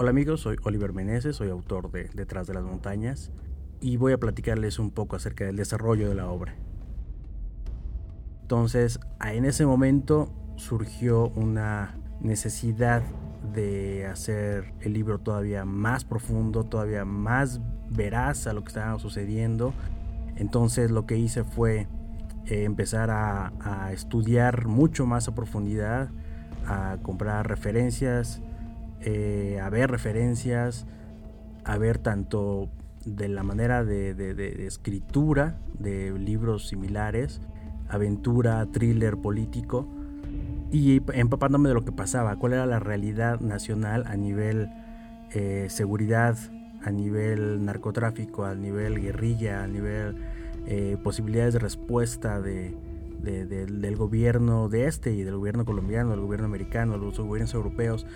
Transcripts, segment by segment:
Hola amigos, soy Oliver Meneses, soy autor de Detrás de las montañas y voy a platicarles un poco acerca del desarrollo de la obra. Entonces, en ese momento surgió una necesidad de hacer el libro todavía más profundo, todavía más veraz a lo que estaba sucediendo. Entonces lo que hice fue eh, empezar a, estudiar mucho más a profundidad, a comprar referencias, eh, a ver referencias, a ver tanto de la manera de escritura de libros similares, aventura, thriller político, y empapándome de lo que pasaba, cuál era la realidad nacional a nivel eh, seguridad, a nivel narcotráfico, a nivel guerrilla, a nivel eh, posibilidades de respuesta de, del gobierno de este y del gobierno colombiano, del gobierno americano, los gobiernos europeos.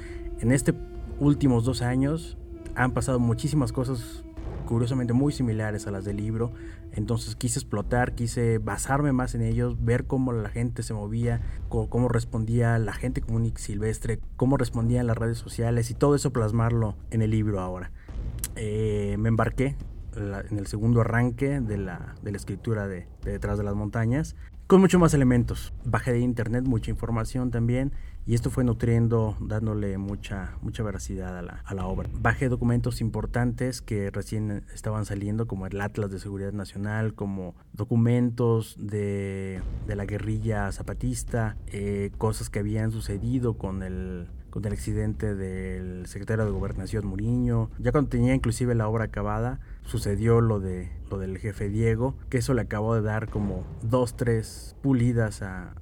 En estos últimos dos años han pasado muchísimas cosas curiosamente muy similares a las del libro. Entonces quise explotar, quise basarme más en ellos, ver cómo la gente se movía, cómo, respondía la gente común y silvestre, cómo respondían las redes sociales y todo eso plasmarlo en el libro ahora. Eh, me embarqué en el segundo arranque de la, de escritura de, de Detrás de las Montañas con mucho más elementos. Bajé de internet mucha información también y esto fue nutriendo, dándole mucha, mucha veracidad a la, a la obra. Bajé documentos importantes que recién estaban saliendo, como el Atlas de Seguridad Nacional, como documentos de, de la guerrilla zapatista, eh, cosas que habían sucedido con el con el accidente del secretario de Gobernación Muriño. Ya cuando tenía inclusive la obra acabada, sucedió lo de lo del jefe Diego, que eso le acabó de dar como dos, tres pulidas a,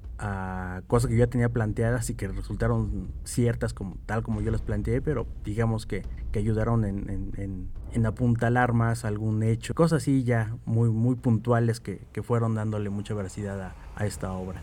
cosas que yo ya tenía planteadas y que resultaron ciertas como tal como yo las planteé, pero digamos que, que ayudaron en, en, en, apuntalar más algún hecho, cosas así ya muy, muy puntuales que, que fueron dándole mucha veracidad a, a esta obra.